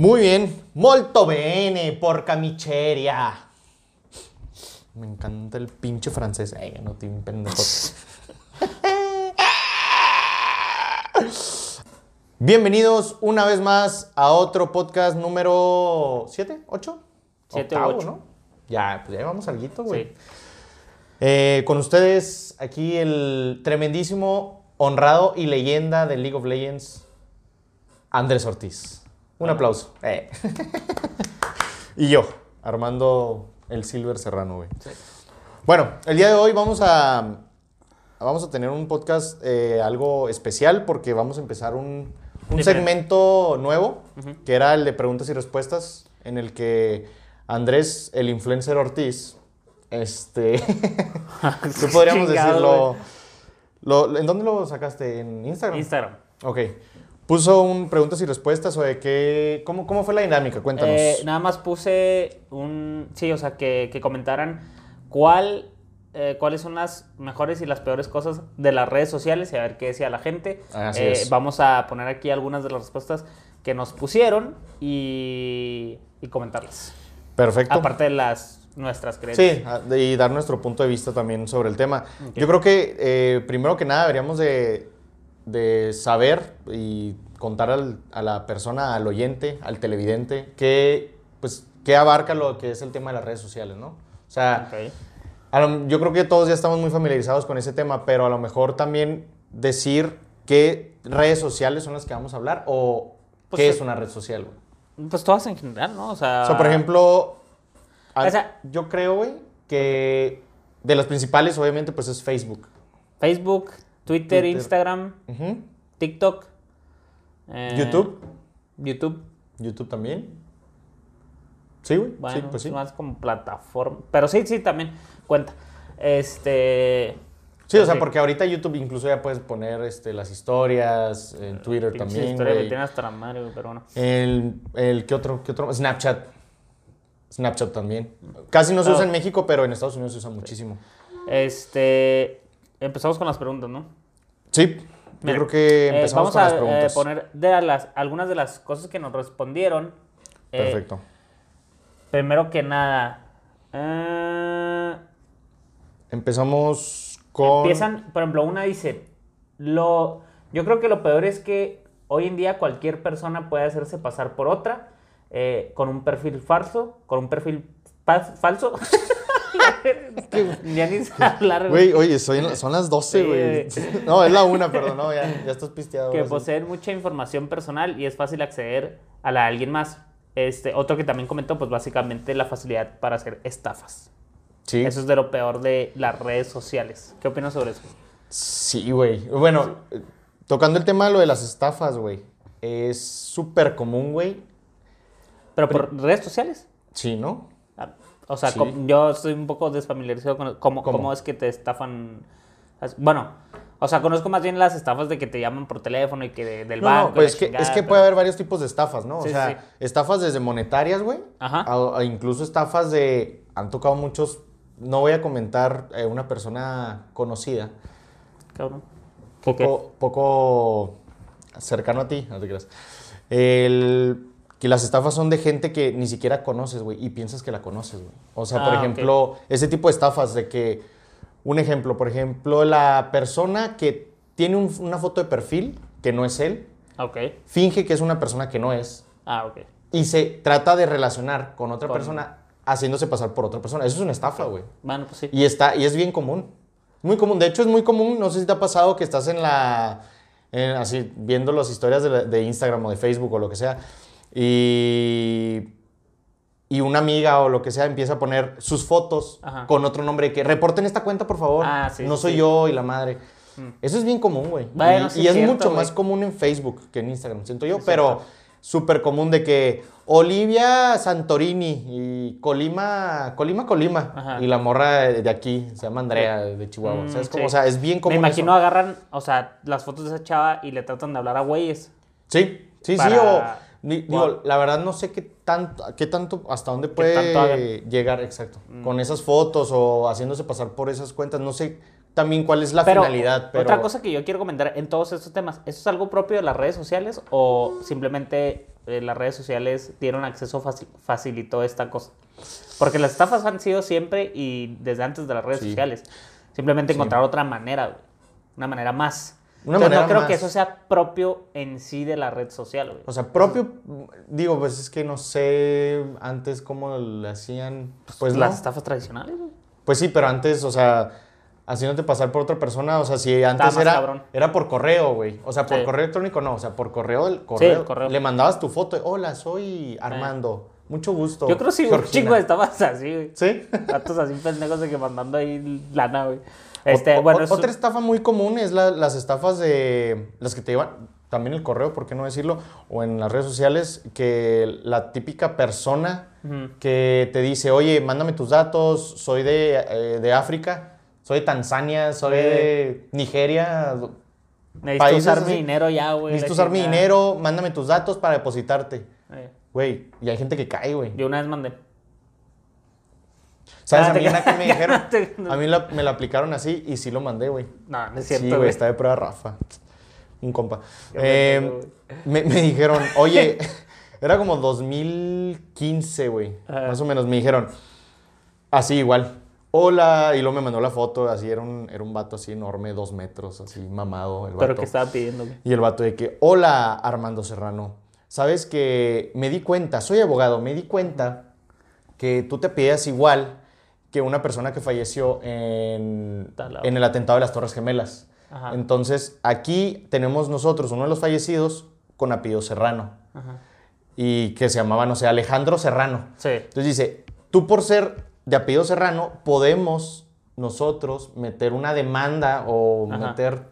Muy bien, molto bene, porca miseria. Me encanta el pinche francés. Ay, no tiene pendejo. Bienvenidos una vez más a otro podcast número 7, 8? Siete u ocho. ¿no? Ya, pues ya vamos al guito, güey. Sí. Eh, con ustedes aquí el tremendísimo, honrado y leyenda del League of Legends, Andrés Ortiz. Un aplauso. Eh. y yo, Armando el Silver Serrano, güey. Sí. Bueno, el día de hoy vamos a, vamos a tener un podcast eh, algo especial porque vamos a empezar un, un segmento nuevo, que era el de preguntas y respuestas, en el que Andrés, el influencer Ortiz, este, tú podríamos Chingado, decirlo, lo- ¿en dónde lo sacaste? ¿En Instagram? Instagram. Ok. Puso un preguntas y respuestas o de qué, cómo, cómo fue la dinámica, cuéntanos. Eh, nada más puse un. Sí, o sea, que, que comentaran cuál, eh, cuáles son las mejores y las peores cosas de las redes sociales y a ver qué decía la gente. Así Eh, es. Vamos a poner aquí algunas de las respuestas que nos pusieron y, y comentarlas. Perfecto. Aparte de las nuestras creencias. Sí, y dar nuestro punto de vista también sobre el tema. Yo creo que eh, primero que nada deberíamos de, de saber y contar al- a la persona, al oyente, al televidente, qué, pues, qué abarca lo que es el tema de las redes sociales, ¿no? O sea, lo- yo creo que todos ya estamos muy familiarizados con ese tema, pero a lo mejor también decir qué redes sociales son las que vamos a hablar o Pues, qué es una red social, güey. Pues todas en general, ¿no? O sea. O sea, por ejemplo, a- O sea- yo creo, güey, que de las principales, obviamente, pues es Facebook. Facebook, Twitter, Twitter. Instagram. TikTok. eh, YouTube. YouTube. YouTube también. Sí, güey. Bueno, sí, pues sí. más como plataforma. Pero sí, sí, también cuenta. Este. Sí, o sea, sí. porque ahorita YouTube incluso ya puedes poner este, las historias, en Twitter pinches también, historias me güey. tienen hasta la madre, pero bueno. El, el, ¿qué otro? ¿Qué otro? Snapchat. Snapchat también. Casi no se Ah. usa en México, pero en Estados Unidos se usa muchísimo. Este. Empezamos con las preguntas, ¿no? Sí, yo creo que Eh, empezamos vamos con a las eh, preguntas. poner de las, algunas de las cosas que nos respondieron. Eh, Perfecto. primero que nada. eh, Empezamos con... Empiezan, por ejemplo, una dice, lo, yo creo que lo peor es que hoy en día cualquier persona puede hacerse pasar por otra eh, con un perfil falso, con un perfil falso. ya ni sé hablar, Güey, oye, son las 12, Sí, güey. No, es la una, perdón, no, ya, ya estás pisteado. que poseen mucha información personal y es fácil acceder a la de alguien más. Este, otro que también comentó, pues básicamente la facilidad para hacer estafas. Sí, Eso es de lo peor de las redes sociales. ¿Qué opinas sobre eso? sí, güey. Bueno, tocando el tema de lo de las estafas, güey. Es súper común, güey. ¿Pero por redes sociales? Sí, ¿no? O sea, Sí. yo estoy un poco desfamiliarizado con cómo, ¿Cómo? cómo es que te estafan. Bueno, o sea, conozco más bien las estafas de que te llaman por teléfono y que de- del No, banco. no, pues es la que, es que pero- puede haber varios tipos de estafas, ¿no? Sí, o sea, sí. estafas desde monetarias, güey. Ajá. A, a incluso estafas de... Han tocado muchos... No voy a comentar eh, una persona conocida. Cabrón. Poco, poco cercano a ti, no te creas. El, que las estafas son de gente que ni siquiera conoces, güey, y piensas que la conoces, güey. O sea, por Ah, ok. ejemplo, ese tipo de estafas de que, un ejemplo, por ejemplo, la persona que tiene un- una foto de perfil, que no es él, Ok. finge que es una persona que no es, Ah, ok. y se trata de relacionar con otra Con- persona haciéndose pasar por otra persona. Eso es una estafa, güey. Bueno, pues sí. Y, está, y es bien común. Muy común. De hecho, es muy común. No sé si te ha pasado que estás en la. en- así, viendo las historias de, la- de Instagram o de Facebook o lo que sea. Y. Y una amiga o lo que sea empieza a poner sus fotos Ajá. con otro nombre. Que reporten esta cuenta, por favor. Ah, sí, no soy sí. yo y la madre. Mm. Eso es bien común, güey. Bueno, y sí y es cierto, mucho más común en Facebook que en Instagram, siento yo. Pero súper común de que Olivia Santorini y Colima, Colima, Colima. Ajá. Y la morra de aquí se llama Andrea, de Chihuahua. Mm, ¿Sabes cómo? sí. O sea, es bien Me común. imagino eso. agarran, o sea, las fotos de esa chava y le tratan de hablar a güeyes. Sí, sí, sí. O, digo, Wow. la verdad no sé qué tanto, qué tanto, hasta dónde puede tanto. Mm. llegar, exacto. Con esas fotos o haciéndose pasar por esas cuentas. No sé también cuál es la Pero, finalidad. Pero otra cosa que yo quiero comentar en todos estos temas, ¿eso es algo propio de las redes sociales o simplemente eh, las redes sociales dieron acceso, faci- facilitó esta cosa. Porque las estafas han sido siempre y desde antes de las redes Sí. sociales. Simplemente Sí. encontrar otra manera. Una manera más. Una Entonces, manera no creo más. que eso sea propio en sí de la red social, güey. O sea, propio, digo, pues es que no sé antes cómo le hacían. Pues las no. estafas tradicionales, güey. Pues sí, pero antes, o sea, haciéndote pasar por otra persona, o sea, si antes era, cabrón. era por correo, güey. O sea, por Sí. correo electrónico no, o sea, por correo, el correo, el correo. Le mandabas tu foto, hola, soy Armando, mucho gusto. Yo creo que sí, un Georgina". chingo de estafas así, güey. ¿Sí? Datos así pendejos de que mandando ahí lana, güey. Este, O- o- Otra estafa muy común es la- las estafas de las que te llevan, también el correo, ¿por qué no decirlo? O en las redes sociales, que la típica persona que te dice, oye, mándame tus datos, soy de, eh, de África, soy de Tanzania, soy Eh. de Nigeria, Necesito usar así. mi dinero ya, güey. necesito usar mi dinero, mándame tus datos para depositarte. Eh, Güey, y hay gente que cae, güey. Yo una vez mandé. ¿Sabes Ah, a mí una que me dijeron? A mí la- me la aplicaron así y sí lo mandé, güey. No, no es Sí, cierto, güey, güey. está de prueba Rafa. Un compa. Eh, pendejo, me, me dijeron, oye, era como 2015, güey. Ajá. Más o menos. Me dijeron, así igual. Hola, y luego me mandó la foto, así era un, era un vato así enorme, dos metros, así mamado el vato. Pero que estaba pidiendo. Y el vato de que, hola Armando Serrano, sabes que me di cuenta, soy abogado, me di cuenta que tú te pides igual que una persona que falleció en, en el atentado de las Torres Gemelas. Ajá. Entonces, aquí tenemos nosotros uno de los fallecidos con apellido Serrano Ajá. y que se llamaba, no sé, Alejandro Serrano. Sí. Entonces dice, tú por ser de apellido Serrano, podemos nosotros meter una demanda o Ajá. meter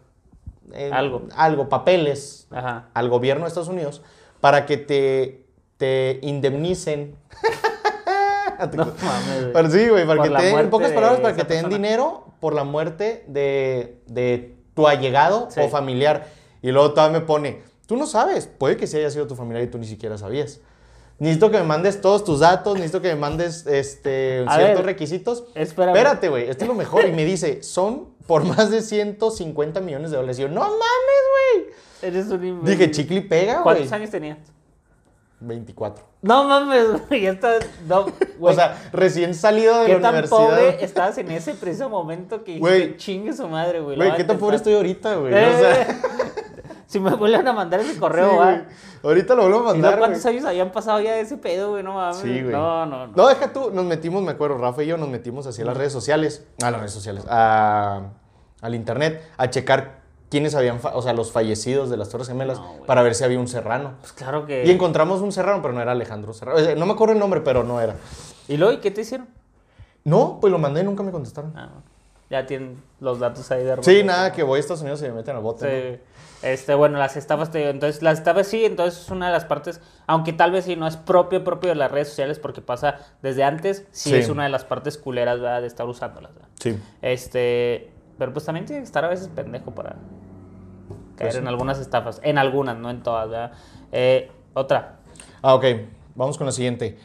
eh, Algo. algo, papeles al gobierno de Estados Unidos para que te, te indemnicen. No mames. Pero sí, güey, para Por que te den, en pocas palabras, para que te den persona. dinero por la muerte de, de tu allegado Sí. o familiar. Y luego todavía me pone, tú no sabes, puede que sí haya sido tu familiar y tú ni siquiera sabías. Necesito que me mandes todos tus datos, necesito que me mandes este, A ciertos ver, requisitos. espérame. Espérate, güey, esto es lo mejor. Y me dice, son por más de 150 millones de dólares. Y yo, no mames, güey. Eres un imbécil. Dije, chicle y pega, güey. ¿Cuántos años tenías? 24. No mames, güey. Está. No, güey. O sea, recién salido de ¿Qué la tan universidad. pobre estabas en ese preciso momento que Güey. chingue su madre, güey? Güey, ¿qué tan pobre intentar"? estoy ahorita, güey? Eh, O sea, si me vuelven a mandar ese sí, correo, güey. va. Ahorita lo vuelvo a ¿Y luego mandar, cuántos güey. años habían pasado ya de ese pedo, güey? No mames. Sí, güey. No, no, no. No, deja tú, nos metimos, me acuerdo, Rafa y yo nos metimos hacia las redes sociales, a las redes sociales, a- al internet, a checar quiénes habían, o sea, los fallecidos de las Torres Gemelas, No, para ver si había un serrano. Pues claro que. Y encontramos un serrano, pero no era Alejandro Serrano. O sea, no me acuerdo el nombre, pero no era. ¿Y luego, ¿y qué te hicieron? No, pues lo mandé y nunca me contestaron. Ah, ya tienen los datos ahí de Sí, repente. nada, que voy a Estados Unidos y me meten al bote. ¿no? Sí. Este, bueno, las estafas, te digo, entonces las estafas sí, entonces es una de las partes, aunque tal vez sí no es propio propio de las redes sociales porque pasa desde antes, sí, Sí. es una de las partes culeras, ¿verdad? De estar usándolas, ¿verdad? Sí. Este, pero pues también tiene que estar a veces pendejo para caer Pues en algunas estafas, en algunas, no en todas, ¿verdad? Eh, otra, Ah, ok. Vamos con la siguiente.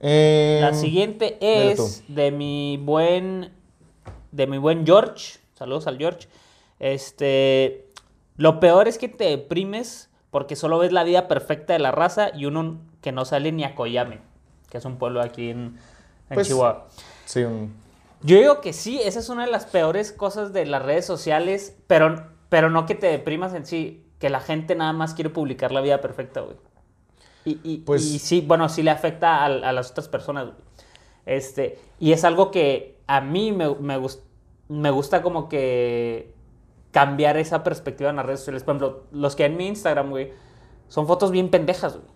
Eh, la siguiente es de mi buen, de mi buen George, saludos al George, este, lo peor es que te deprimes porque solo ves la vida perfecta de la raza y uno que no sale ni a Coyame, que es un pueblo aquí en, en Pues, Chihuahua. Sí, un- Yo digo que sí, esa es una de las peores cosas de las redes sociales, pero, pero no que te deprimas en sí, que la gente nada más quiere publicar la vida perfecta, güey. Y, y, Pues- y sí, bueno, sí le afecta a, a las otras personas, güey. Este, y es algo que a mí me, me, me gusta como que cambiar esa perspectiva en las redes sociales. Por ejemplo, los que en mi Instagram, güey, son fotos bien pendejas, güey.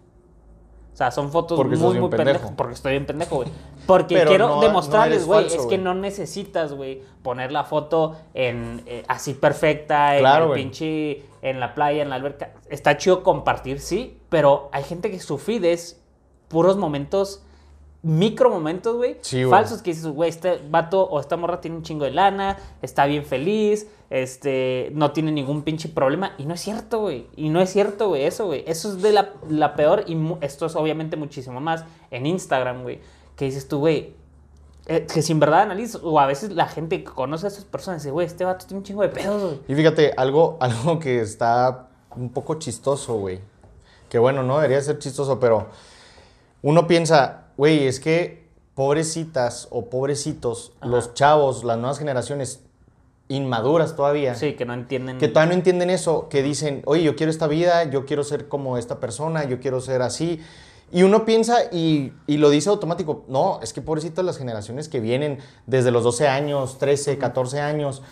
O sea, son fotos Porque muy, muy pendejo. pendejas. Porque estoy bien pendejo, güey. Porque Pero quiero no- demostrarles, güey, es que no necesitas, güey, poner la foto en eh, así perfecta, en el pinche, en la playa, en la alberca. Está chido compartir, sí, pero hay gente que su feed es puros momentos, micro momentos, güey, Sí, falsos que dices, güey, este vato o esta morra tiene un chingo de lana, está bien feliz, este, no tiene ningún pinche problema. Y no es cierto, güey. Y no es cierto, güey, eso, güey. Eso es de la, la peor y esto es obviamente muchísimo más en Instagram, güey. Que dices tú, güey, eh, que si en verdad analizas, o a veces la gente que conoce a esas personas dice, güey, este vato tiene un chingo de pedos, güey. Y fíjate, algo, algo que está un poco chistoso, güey. Que bueno, no debería ser chistoso, pero uno piensa, güey, es que pobrecitas o pobrecitos, Ajá. los chavos, las nuevas generaciones inmaduras todavía, Sí, que no entienden. que todavía no entienden eso, que dicen, oye, yo quiero esta vida, yo quiero ser como esta persona, yo quiero ser así. Y uno piensa y, y lo dice automático, no, es que pobrecitas las generaciones que vienen desde los 12 años, 13, 14 años,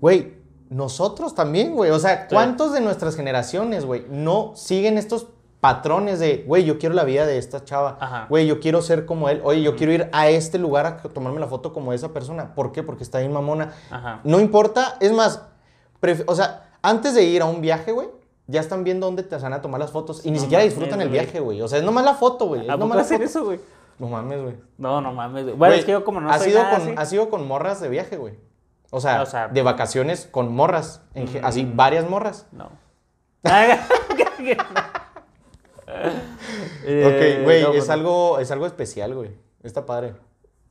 güey, nosotros también, güey. O sea, Sí. ¿cuántos de nuestras generaciones, güey, no siguen estos patrones de, güey, yo quiero la vida de esta chava, Ajá. güey, yo quiero ser como él, oye, yo quiero ir a este lugar a tomarme la foto como esa persona? ¿Por qué? Porque está bien mamona. Ajá. No importa, es más, o sea, antes de ir a un viaje, güey, ya están viendo dónde te van a tomar las fotos y ni No siquiera mames, disfrutan el viaje, güey. O sea, es nomás la foto, güey. Es ¿A poco nomás eso, güey? No mames, güey. No, no mames. güey. Bueno, Güey, es que yo como no has soy ido nada con, así- has ido con morras de viaje, güey. O sea, O sea, de vacaciones con morras. en Así, Mm. varias morras. No. ok, güey, no, es, algo, es algo especial, güey. Está padre.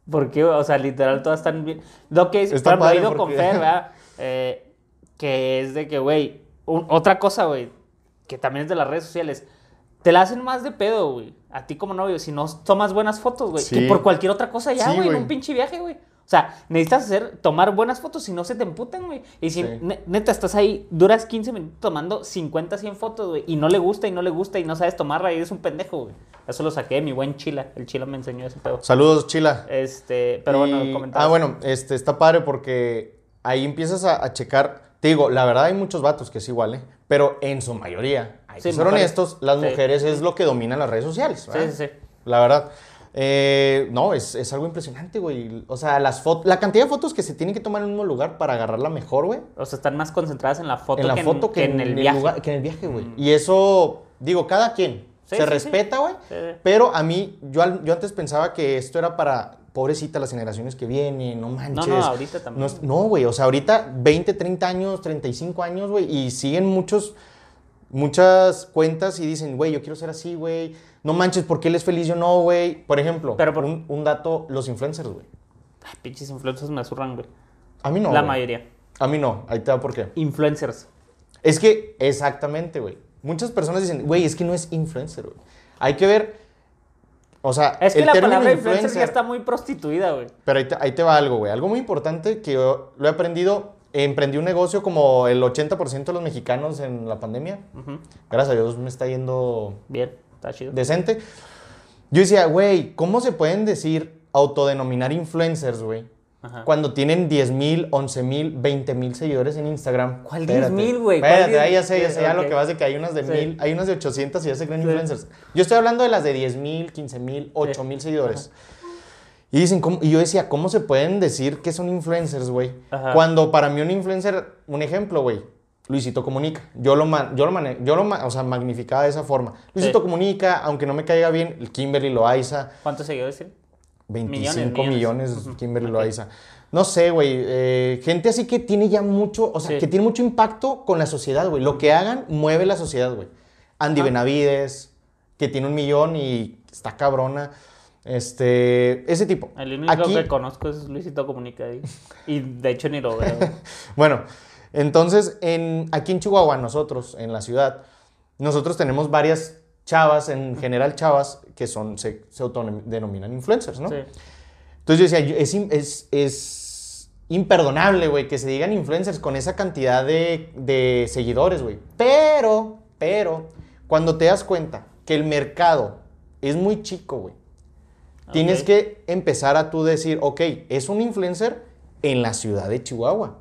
¿Por qué? O sea, literal, todas están bien. Lo que es, Está por he ido con Fer, ¿verdad? Eh, que es de que, güey, otra cosa, güey, que también es de las redes sociales. Te la hacen más de pedo, güey. A ti como novio, si no tomas buenas fotos, güey. Sí. Que por cualquier otra cosa ya, Sí, güey, en güey. un pinche viaje, güey. O sea, necesitas hacer, tomar buenas fotos si no se te emputan, güey. Y si Sí. ne- neta estás ahí, duras 15 minutos tomando 50, 100 fotos, güey. Y no le gusta y no le gusta y no sabes tomarla y eres un pendejo, güey. Eso lo saqué de mi buen Chila. El Chila me enseñó ese pedo. Saludos, Chila. Este, pero Y- bueno, comentabas. Ah, bueno, este, está padre porque ahí empiezas a, a checar. Te digo, la verdad hay muchos vatos que es igual, ¿eh? Pero en su mayoría, hay Sí, que ser honestos, las Sí. mujeres es lo que dominan las redes sociales. Sí, ¿verdad? sí, sí. La verdad. Eh, no, es, es algo impresionante, güey. O sea, las fotos, la cantidad de fotos que se tienen que tomar en un mismo lugar para agarrarla mejor, güey. O sea, están más concentradas en la foto, En la que, foto en, que, en, el viaje. lugar- que en el viaje, güey. Y eso, digo, cada quien Sí, se sí, respeta, güey. Sí. Pero a mí, yo, yo antes pensaba que esto era para, pobrecita, las generaciones que vienen, no manches. no, ahorita también. No, güey, o sea, ahorita 20, 30 años, 35 años, güey, y siguen muchos, muchas cuentas y dicen, güey, yo quiero ser así, güey. No manches, porque él es feliz, yo no, güey. Por ejemplo, Pero por- un, un dato, los influencers, güey. Ay, pinches influencers me zurran, güey. A mí no. la mayoría. A mí no, ahí te va por qué. Influencers. Es que, exactamente, güey. Muchas personas dicen, güey, es que no es influencer, güey. Hay que ver, o sea, Es que el la palabra influencer ya está muy prostituida, güey. Pero ahí te, ahí te va algo, güey. Algo muy importante que yo lo he aprendido. Emprendí un negocio como el 80% de los mexicanos en la pandemia. Gracias a Dios me está yendo Bien, está chido. decente. Yo decía, güey, ¿cómo se pueden decir autodenominar influencers, güey? Cuando tienen 10 mil, 11 mil, 20 mil seguidores en Instagram. ¿Cuál Espérate. 10,000, güey? ¿Cuál Espérate, 10? ahí ya sé, ya sé, ya lo que vas de que hay unas de Sí. mil, hay unas de 800 y ya se creen Sí. influencers. Yo estoy hablando de las de 10 mil, 15 mil, 8 mil seguidores. Y dicen, ¿cómo? y yo decía, ¿cómo se pueden decir que son influencers, güey? Cuando para mí un influencer, un ejemplo, güey, Luisito Comunica. Yo lo, ma- yo lo, mane- yo lo o sea, magnificaba de esa forma. Luisito Sí. Comunica, aunque no me caiga bien, el Kimberly Loaiza. ¿Cuántos seguidores tiene? 25 Millones, Kimberly. Loaiza. No sé, güey. eh, gente así que tiene ya mucho, o sea, Sí. que tiene mucho impacto con la sociedad, güey. Lo que hagan mueve la sociedad, güey. Andy. Benavides, que tiene un millón y está cabrona. Este, ese tipo. El único Aquí, que conozco es Luisito Comunica. Y, y de hecho ni lo veo. bueno, entonces, en, aquí en Chihuahua, nosotros, en la ciudad, nosotros tenemos varias chavas, en general chavas, que son, se, se autodenominan influencers, ¿no? Sí. Entonces yo decía, es, im- es, es imperdonable, güey, que se digan influencers con esa cantidad de, de seguidores, güey. Pero, pero, cuando te das cuenta que el mercado es muy chico, güey, tienes que empezar a tú decir, ok, es un influencer en la ciudad de Chihuahua.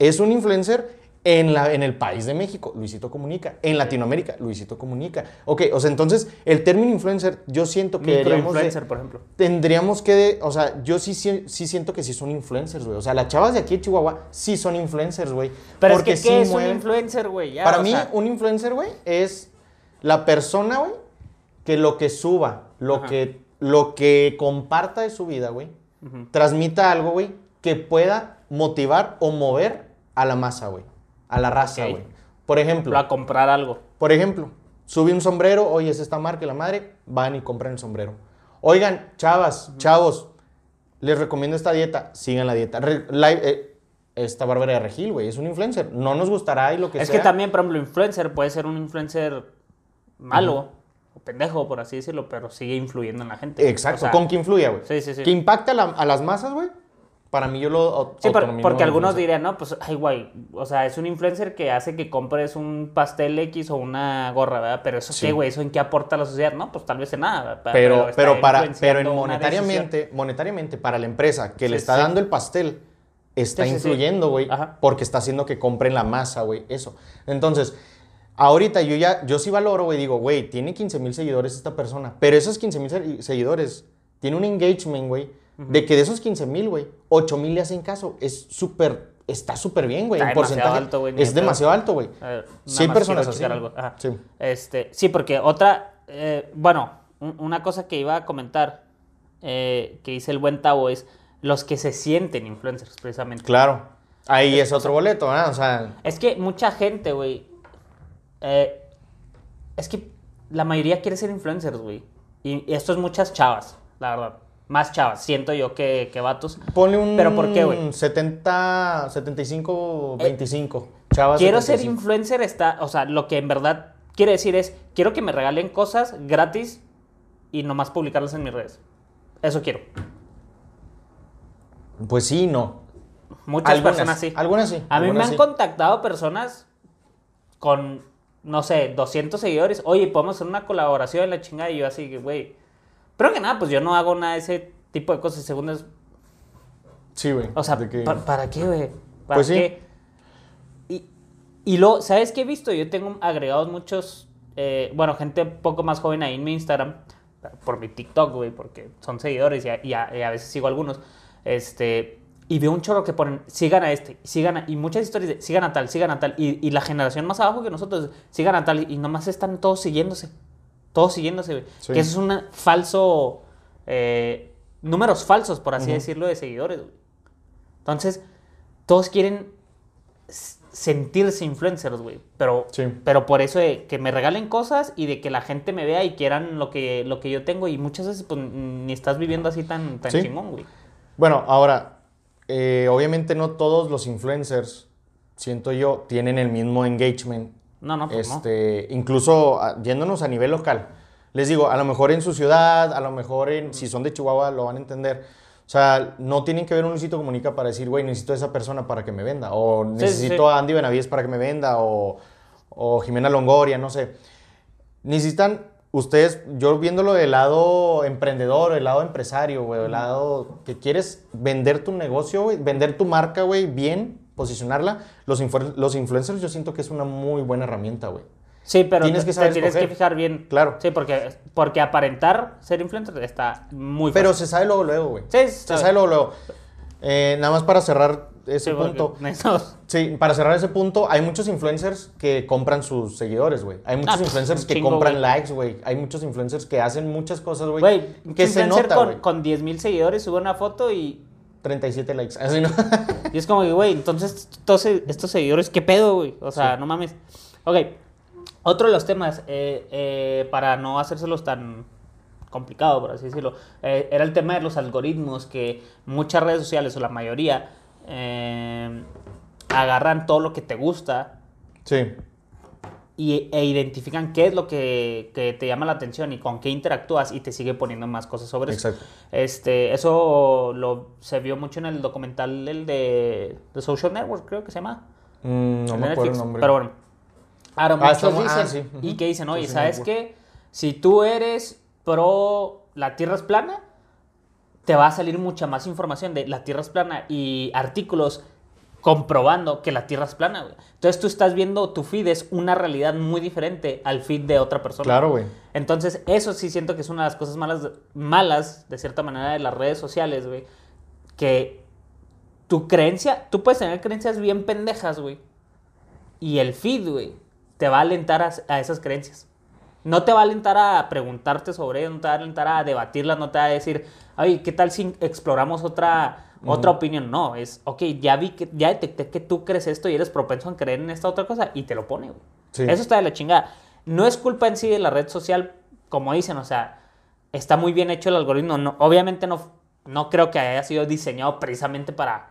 Es un influencer en, la, en el país de México, Luisito Comunica. En Latinoamérica, Luisito Comunica. Ok, o sea, entonces el término influencer yo siento que de- Microinfluencer, por ejemplo. tendríamos que, o sea, yo sí, sí, sí siento que sí son influencers, güey. O sea, las chavas de aquí de Chihuahua sí son influencers, güey. Pero Porque es que, sí ¿qué es un influencer, güey? Para o mí, sea, un influencer, güey, es la persona, güey, que lo que suba, lo Ajá. que, lo que comparta de su vida, güey, transmita algo, güey, que pueda motivar o mover a la masa, güey. A la raza, güey. Por ejemplo, a comprar algo. por ejemplo, sube un sombrero, oye, es esta marca, y la madre, van y compran el sombrero. Oigan, chavas, chavos, les recomiendo esta dieta, sigan la dieta. Re- eh, esta Bárbara de Regil, güey, es un influencer. No nos gustará y lo que es sea. que también, por ejemplo, influencer puede ser un influencer malo o pendejo, por así decirlo, pero sigue influyendo en la gente. Exacto, O sea, con que influya, güey. Sí, sí, sí. Que impacta a, la- a las masas, güey. Para mí yo lo Sí, por- porque algunos dirían, no, pues, ay, güey, o sea, es un influencer que hace que compres un pastel X o una gorra, ¿verdad? Pero eso Sí. qué, güey, eso en qué aporta a la sociedad, ¿no? Pues tal vez en nada, ¿verdad? Pero, pero, para, pero en monetariamente, monetariamente, para la empresa que le está sí. dando el pastel, está influyendo, güey, porque está haciendo que compren la masa, güey, eso. Entonces, ahorita yo ya, yo sí valoro, güey, digo, güey, tiene 15 mil seguidores esta persona, pero esos 15 mil seguidores tiene un engagement, güey, de que de esos 15 mil, güey, 8 mil le hacen caso. Es súper, está súper bien, güey, en porcentaje. alto, es de demasiado alto, güey. Sí personas así. checar algo. Ajá. Sí. Este, sí, porque otra, eh, bueno, un- una cosa que iba a comentar, eh, que dice el buen Tavo, es los que se sienten influencers, precisamente. Claro. Ahí es otro boleto, ¿verdad? O sea, Es que mucha gente, güey, eh, es que la mayoría quiere ser influencers, güey. Y, y esto es muchas chavas, la verdad. Más chavas, siento yo que, que vatos. Ponle un ¿Pero por qué, güey? 70, 75, 25. Chavas Quiero ser 75. influencer, está, o sea, lo que en verdad quiere decir es, quiero que me regalen cosas gratis y nomás publicarlas en mis redes. Eso quiero. Pues sí, no. Muchas Algunas, personas sí. algunas sí, A mí me han sí. contactado personas con, no sé, 200 seguidores. Oye, podemos hacer una colaboración en la chingada. Y yo así, güey. Pero que nada, pues yo no hago nada de ese tipo de cosas. Según es. Sí, güey. O sea, de que- ¿pa- ¿para qué, güey? ¿Para Pues sí. qué? Y, y luego, ¿sabes qué he visto? Yo tengo agregados muchos, eh, bueno, gente un poco más joven ahí en mi Instagram, por mi TikTok, güey, porque son seguidores y a, y a- y a veces sigo algunos. Este, y veo un chorro que ponen, sigan a este, sigan a, y muchas historias de, sigan a tal, sigan a tal, y, y la generación más abajo que nosotros, sigan a tal, y, nomás están todos siguiéndose, todos siguiéndose, güey. Sí. Que eso es un falso, eh, números falsos, por así decirlo, de seguidores, güey. Entonces, todos quieren sentirse influencers, güey. Pero, Sí. pero por eso de que me regalen cosas y de que la gente me vea y quieran lo que, lo que yo tengo. Y muchas veces, pues, ni estás viviendo así tan, tan Sí. chingón, güey. Bueno, ahora, eh, obviamente no todos los influencers, siento yo, tienen el mismo engagement. No, no, pues este, Incluso ah, yéndonos a nivel local. Les digo, a lo mejor en su ciudad, a lo mejor en, si son de Chihuahua lo van a entender. O sea, no tienen que ver un Luisito Comunica para decir, güey, necesito a esa persona para que me venda. O sí, necesito sí. a Andy Benavides para que me venda. O, o Jimena Longoria, no sé. Necesitan ustedes, yo viéndolo del lado emprendedor, del lado empresario, güey, del lado que quieres vender tu negocio, güey, vender tu marca, güey, bien, posicionarla. Los, los influencers yo siento que es una muy buena herramienta, güey. Sí, pero Tienes te- que saber te tienes que fijar bien. Claro. Sí, porque, porque aparentar ser influencer está muy Pero fácil. se sabe luego, luego, güey. Sí, se se sabe. sabe luego, luego. Eh, nada más para cerrar ese Sí, punto. Sí, para cerrar ese punto, hay muchos influencers que compran sus seguidores, güey. Hay muchos Ah, pues, influencers que chingo, compran likes, güey. Hay muchos influencers que hacen muchas cosas, güey. Güey, que se nota, con, con 10 mil seguidores sube una foto y, 37 likes. Así, ¿no? y es como que, güey, entonces todos estos seguidores, ¿qué pedo, güey? O sea, no mames. Ok, otro de los temas, eh, eh, para no hacérselos tan complicado, por así decirlo, eh, era el tema de los algoritmos que muchas redes sociales, o la mayoría, agarran todo lo que te gusta sí. Y, e identifican qué es lo que, que te llama la atención y con qué interactúas y te sigue poniendo más cosas sobre eso. Exacto. Este, eso lo, se vio mucho en el documental el de, de Social Network, creo que se llama. Mm, no el me acuerdo el Netflix. nombre. Pero bueno. Ahora, Ah, muchos dicen, ah, sí, ujú. y que dicen, oye, Social ¿sabes Network. qué? Si tú eres pro la Tierra es plana, te va a salir mucha más información de la Tierra es plana y artículos comprobando que la Tierra es plana, güey. Entonces tú estás viendo tu feed es una realidad muy diferente al feed de otra persona. Claro, güey. Entonces, eso sí siento que es una de las cosas malas, malas de cierta manera, de las redes sociales, güey. Que tu creencia, tú puedes tener creencias bien pendejas, güey. Y el feed, güey, te va a alentar a, a esas creencias. No te va a alentar a preguntarte sobre ello, no te va a alentar a debatirlas, no te va a decir, oye, ¿qué tal si exploramos otra, otra opinión? No, es, ok, ya vi que, ya detecté que tú crees esto y eres propenso a creer en esta otra cosa y te lo pone, güey. Sí. Eso está de la chingada. No es culpa en sí de la red social, como dicen, o sea, está muy bien hecho el algoritmo. No, obviamente no, no creo que haya sido diseñado precisamente para,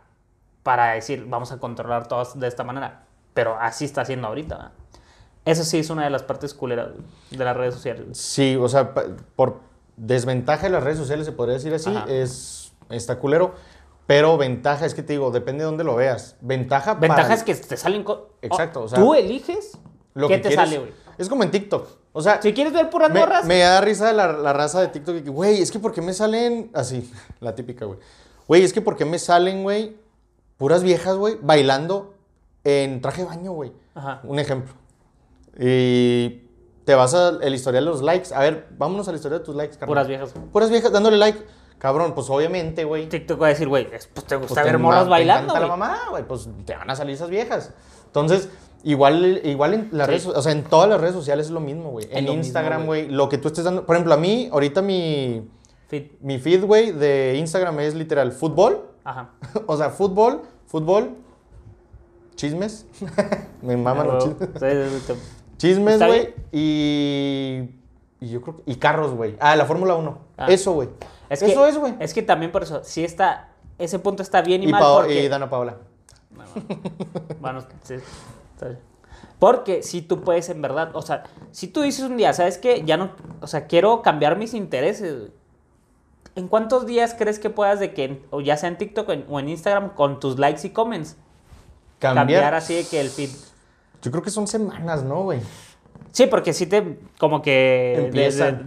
para decir, vamos a controlar todos de esta manera, pero así está haciendo ahorita. ¿verdad? Eso sí es una de las partes culeras de las redes sociales. Sí, o sea, por desventaja de las redes sociales, se podría decir así, Ajá. es está culero. Pero ventaja es que te digo, depende de dónde lo veas. Ventaja Ventaja para es que te salen... co- Exacto, o sea, Tú eliges lo qué que te quieres- sale, güey. Es como en TikTok. O sea, Si quieres ver puras me, morras... me da risa la, la raza de TikTok güey, es que ¿por qué me salen así? La típica, güey. Güey, es que ¿por qué me salen, güey, puras viejas, güey, bailando en traje de baño, güey? Ajá. Un ejemplo. Y te vas al historial de los likes. A ver, vámonos al historial de tus likes, carnal. Puras viejas. Puras viejas dándole like. Cabrón, pues obviamente, güey. TikTok va a decir, güey, es- pues te gusta pues, ver morras bailando, Te la mamá, güey. Pues te van a salir esas viejas. Entonces, igual, igual en las Sí. redes, o sea, en todas las redes sociales es lo mismo, güey. En Instagram, güey. lo que tú estés dando. Por ejemplo, a mí, ahorita mi, Fit. mi feed, güey, de Instagram es literal fútbol. Ajá. o sea, fútbol, fútbol, chismes. Me maman los chismes. Chismes, güey. Y. Y yo creo que. Y carros, güey. Ah, la Fórmula 1. Ah. Eso, güey. Es que, Eso es, güey. Es que también por eso, sí está, ese punto está bien y, Y, mal Pao- porque... y Dana Paola. Bueno, sí. Porque si tú puedes en verdad, o sea, si tú dices un día, ¿sabes qué? Ya no, o sea, quiero cambiar mis intereses. güey. ¿En cuántos días crees que puedas de que, o ya sea en TikTok o en, o en Instagram, con tus likes y comments, Cambiar. cambiar así de que el feed... Yo creo que son semanas, ¿no, güey? Sí, porque sí te, como que... Empieza.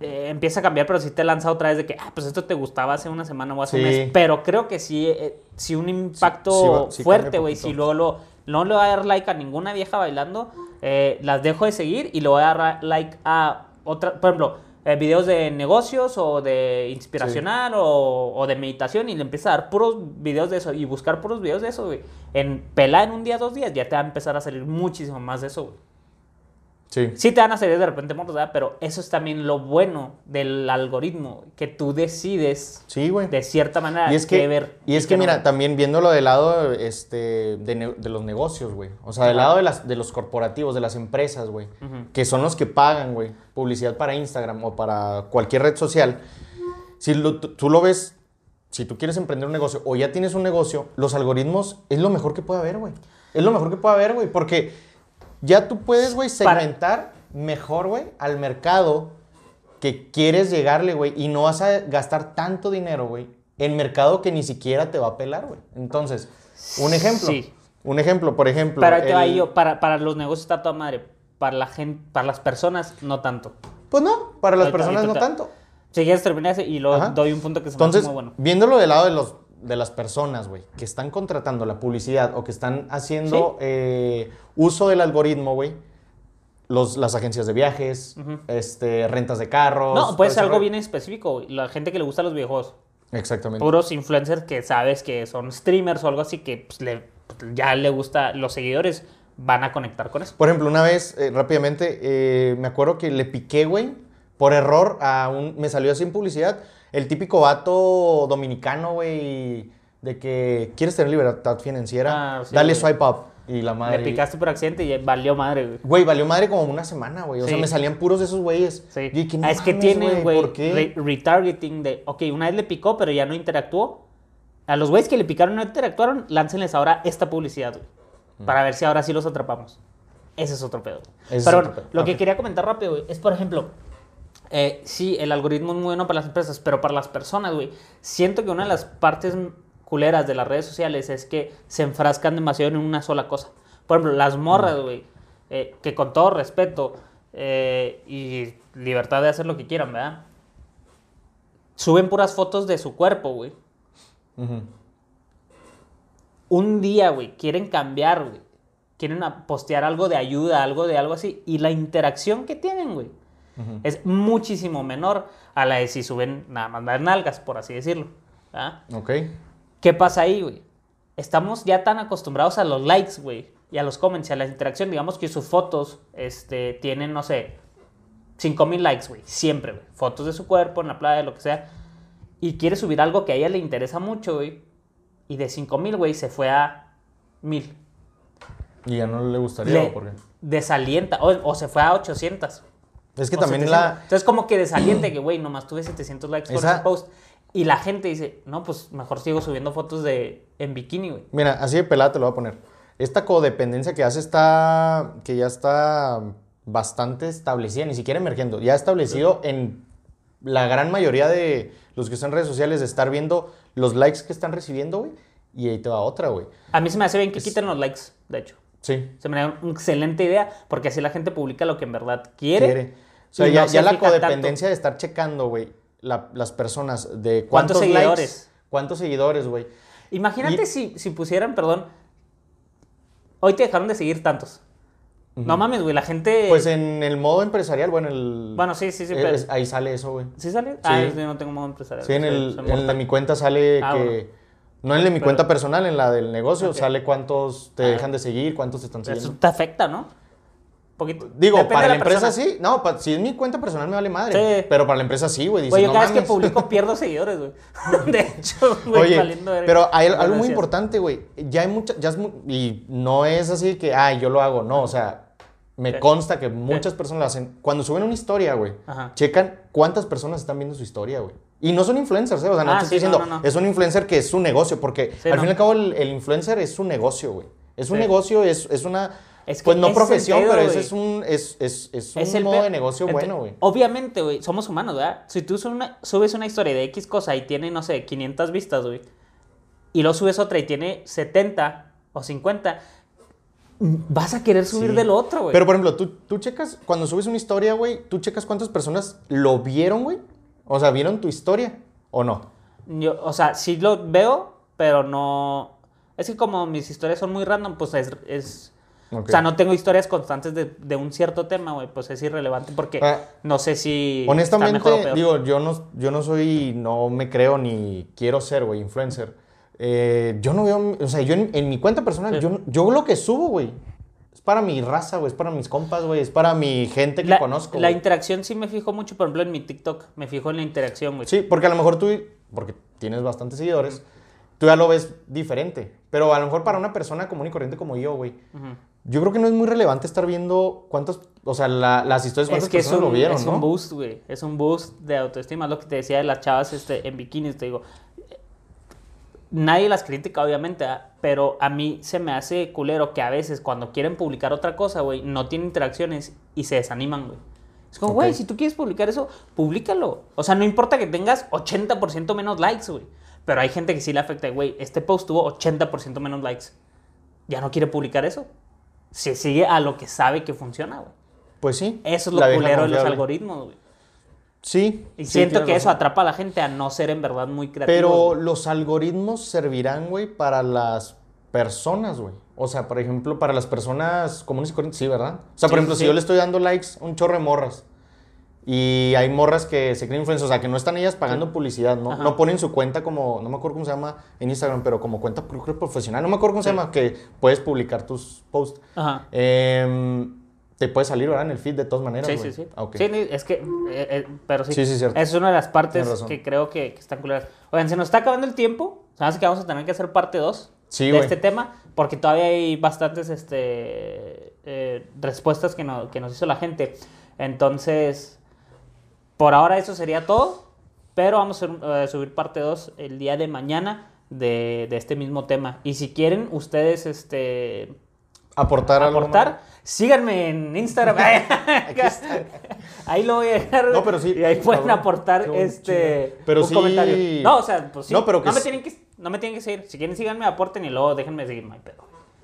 eh, empieza a cambiar, pero sí te lanza otra vez de que, ah, pues esto te gustaba hace una semana o hace un mes. Pero creo que sí, eh, sí un impacto sí fuerte, güey. Si luego lo- no le voy a dar like a ninguna vieja bailando, eh, las dejo de seguir y le voy a dar like a otra, por ejemplo, eh, videos de negocios o de inspiracional o, o de meditación y le empieza a dar puros videos de eso y buscar puros videos de eso, güey. En pela en un día, dos días, ya te va a empezar a salir muchísimo más de eso, güey. Sí. Sí te van a salir de repente morros, ¿verdad? Pero eso es también lo bueno del algoritmo, que tú decides Sí, güey. de cierta manera Y es qué que, ver. y es qué que no mira, ver. también viéndolo del lado este, de, de los negocios, güey. O sea, del lado de, las, de los corporativos, de las empresas, güey. Ujú. Que son los que pagan, güey, publicidad para Instagram o para cualquier red social. Si lo- tú lo ves, si tú quieres emprender un negocio o ya tienes un negocio, los algoritmos es lo mejor que puede haber, güey. Es lo mejor que puede haber, güey. Porque ya tú puedes, güey, Para- segmentar mejor, güey, al mercado que quieres llegarle, güey, y no vas a gastar tanto dinero, güey, en mercado que ni siquiera te va a pelar, güey. Entonces, un ejemplo. Sí. Un ejemplo, por ejemplo. Pero ahí el- yo, para, para los negocios está toda madre. Para la gente, para las personas, no tanto. Pues no, para las personas no tanto. Si quieres terminar y luego Ajá. doy un punto que se me Entonces, hace muy bueno. viéndolo del lado de, los, de las personas, güey, que están contratando la publicidad o que están haciendo eh, uso del algoritmo, güey, los, las agencias de viajes, este, rentas de carros. No, puede ser algo rollo. bien específico. La gente que le gusta los videojuegos. Exactamente. Puros influencers que sabes que son streamers o algo así que pues, le- ya le gusta, los seguidores van a conectar con eso. Por ejemplo, una vez, eh, rápidamente, eh, me acuerdo que le piqué, güey, por error a un... Me salió así en publicidad, el típico vato dominicano, güey, de que quieres tener libertad financiera, Ah, sí, dale güey. swipe up. Y la madre... Le picaste por accidente y valió madre, güey. Güey, valió madre como una semana, güey. O sea, me salían puros de esos güeyes. Sí. Yo dije, no Ah, es que tienen, güey, ¿Por qué? re- retargeting de, ok, una vez le picó, pero ya no interactuó. A los güeyes que le picaron y no interactuaron, láncenles ahora esta publicidad, güey. Para ver si ahora sí los atrapamos. Ese es otro pedo. Ese es pero otro bueno, pedo. lo que quería comentar rápido, güey, es por ejemplo, eh, sí, el algoritmo es muy bueno para las empresas, pero para las personas, güey, siento que una de las partes culeras de las redes sociales es que se enfrascan demasiado en una sola cosa. Por ejemplo, las morras, Mm. güey, eh, que con todo respeto eh, y libertad de hacer lo que quieran, ¿verdad? Suben puras fotos de su cuerpo, güey. Un día, güey, quieren cambiar, güey. Quieren postear algo de ayuda, algo de algo así. Y la interacción que tienen, güey, Es muchísimo menor a la de si suben nada más las nalgas, por así decirlo. ¿verdad? Ok. ¿Qué pasa ahí, güey? Estamos ya tan acostumbrados a los likes, güey, y a los comments, y a la interacción. Digamos que sus fotos este, tienen, no sé, 5000 likes, güey, siempre, güey. Fotos de su cuerpo en la playa, lo que sea. Y quiere subir algo que a ella le interesa mucho, güey. Y de 5000, güey, se fue a 1000. Y ya no le gustaría, Le ¿o por qué? desalienta, o, o se fue a 800. Es que o también 700. la... Entonces, como que desaliente que, güey, nomás tuve 700 likes por ese post. Y la gente dice, no, pues mejor sigo subiendo fotos de en bikini, güey. Mira, así de pelada te lo voy a poner. esta codependencia que hace está, que ya está bastante establecida, ni siquiera emergiendo, ya establecido en la gran mayoría de los que están en redes sociales de estar viendo los likes que están recibiendo, güey, y ahí te va otra, güey. A mí se me hace bien que quiten los likes, de hecho. Sí. Se me da una excelente idea porque así la gente publica lo que en verdad quiere. Quiere. O sea, ya, no se ya la tanto. codependencia de estar checando, güey, la- las personas de ¿Cuántos cuántos, likes, seguidores? cuántos seguidores, güey. Imagínate Y- si, si pusieran, perdón, hoy te dejaron de seguir tantos. No mames, güey, la gente... Pues en el modo empresarial, bueno, el... Bueno, sí, sí, sí, es- pero- es- ahí sale eso, güey. ¿Sí sale? Ah, yo no tengo modo empresarial. Sí, en, el, en el de mortal. mi cuenta sale Ah, que... bueno. No en el de mi Pero- cuenta personal, en la del negocio, sale cuántos te Ah. dejan de seguir, cuántos te están Eso siguiendo. te afecta, ¿no? Poquito. Digo, Depende para la, empresa persona. sí. No, pa- si es mi cuenta personal me vale madre. Sí. Pero para la empresa sí, güey. Güey, yo no cada vez que publico pierdo seguidores, güey. De hecho, güey, valiendo verga. pero hay algo muy importante, güey. Ya hay mucha, ya es mu- y no es así que, ay, yo lo hago. No, o sea, me consta que muchas personas lo hacen. Cuando suben una historia, güey, checan cuántas personas están viendo su historia, güey. Y no son influencers, ¿eh? O sea, no Ah, te estoy diciendo, no, no. es un influencer que es su negocio, porque al fin y al cabo el, el influencer es su negocio, güey. Es un negocio, es, es una, Es que pues no profesión, pero ese es un, es, es, es un el modo de negocio Ent- bueno, güey. Obviamente, güey, somos humanos, ¿verdad? Si tú subes una, subes una historia de X cosa y tiene, no sé, 500 vistas, güey, y luego subes otra y tiene 70 o 50, mm, vas a querer subir Sí. del otro, güey. Pero, por ejemplo, tú, tú checas, cuando subes una historia, güey, tú checas cuántas personas lo vieron, güey. O sea, ¿vieron tu historia o no? Yo, o sea, sí lo veo, pero no... Es que como mis historias son muy random, pues es... es- O sea, no tengo historias constantes de, de un cierto tema, güey, pues es irrelevante porque Ah, no sé si... está Honestamente, mejor o peor. digo, yo no, yo no soy, no me creo ni quiero ser, güey, influencer. Eh, yo no veo, o sea, yo en, en mi cuenta personal, Sí. yo, yo lo que subo, güey, es para mi raza, güey, es para mis compas, güey, es para mi gente que la, conozco. la interacción sí me fijo mucho, por ejemplo, en mi TikTok. Me fijo en la interacción, güey. Sí, porque a lo mejor tú, porque tienes bastantes seguidores, tú ya lo ves diferente. Pero a lo mejor para una persona común y corriente como yo, güey, Ujú. yo creo que no es muy relevante estar viendo cuántas, o sea, la- las historias, cuántas Es que personas un, lo vieron, es ¿no? un boost, güey. Es un boost de autoestima. Es lo que te decía de las chavas este, en bikinis. Te digo, nadie las critica, obviamente, ¿ah? pero a mí se me hace culero que a veces cuando quieren publicar otra cosa, güey, no tienen interacciones y se desaniman, güey. Es como, güey, si tú quieres publicar eso, públicalo. O sea, no importa que tengas 80% menos likes, güey. Pero hay gente que sí le afecta, güey, este post tuvo 80% menos likes. Ya no quiere publicar eso. Se sigue a lo que sabe que funciona, güey. Pues sí. Eso es lo culero de los algoritmos, güey. Sí. Y sí, siento que eso razón. atrapa a la gente a no ser en verdad muy creativos. Pero güey. los algoritmos servirán, güey, para las personas, güey. O sea, por ejemplo, para las personas comunes y corrientes, sí, ¿verdad? O sea, Sí, por ejemplo, sí, si yo le estoy dando likes a un chorro de morras y hay morras que se creen influencers, o sea, que no están ellas pagando publicidad, ¿no? Ajá. No ponen su cuenta como, no me acuerdo cómo se llama en Instagram, pero como cuenta profesional, no me acuerdo cómo se Sí. llama, que puedes publicar tus posts. Ajá. Em, te puede salir, ¿verdad? En el feed de todas maneras, Sí, güey. sí, sí. Ok. Sí, es que, eh, eh, pero sí. Sí, sí, cierto. Es una de las partes que creo que, que están culeras. Oigan, se nos está acabando el tiempo. Sabes que vamos a tener que hacer parte 2 Sí, de este tema, porque todavía hay bastantes este, eh, respuestas que, no- que nos hizo la gente. Entonces, por ahora eso sería todo, pero vamos a eh, subir parte 2 el día de mañana de, de este mismo tema. Y si quieren ustedes este, Aportar algo aportar, síganme en Instagram. Ahí lo voy a dejar. No, pero sí, Y ahí pueden cabrón, aportar este. Pero un sí- comentario. No, o sea, pues sí. No, pero que no me tienen que no me tienen que seguir. Si quieren síganme, aporten y luego déjenme seguir, hay pedo.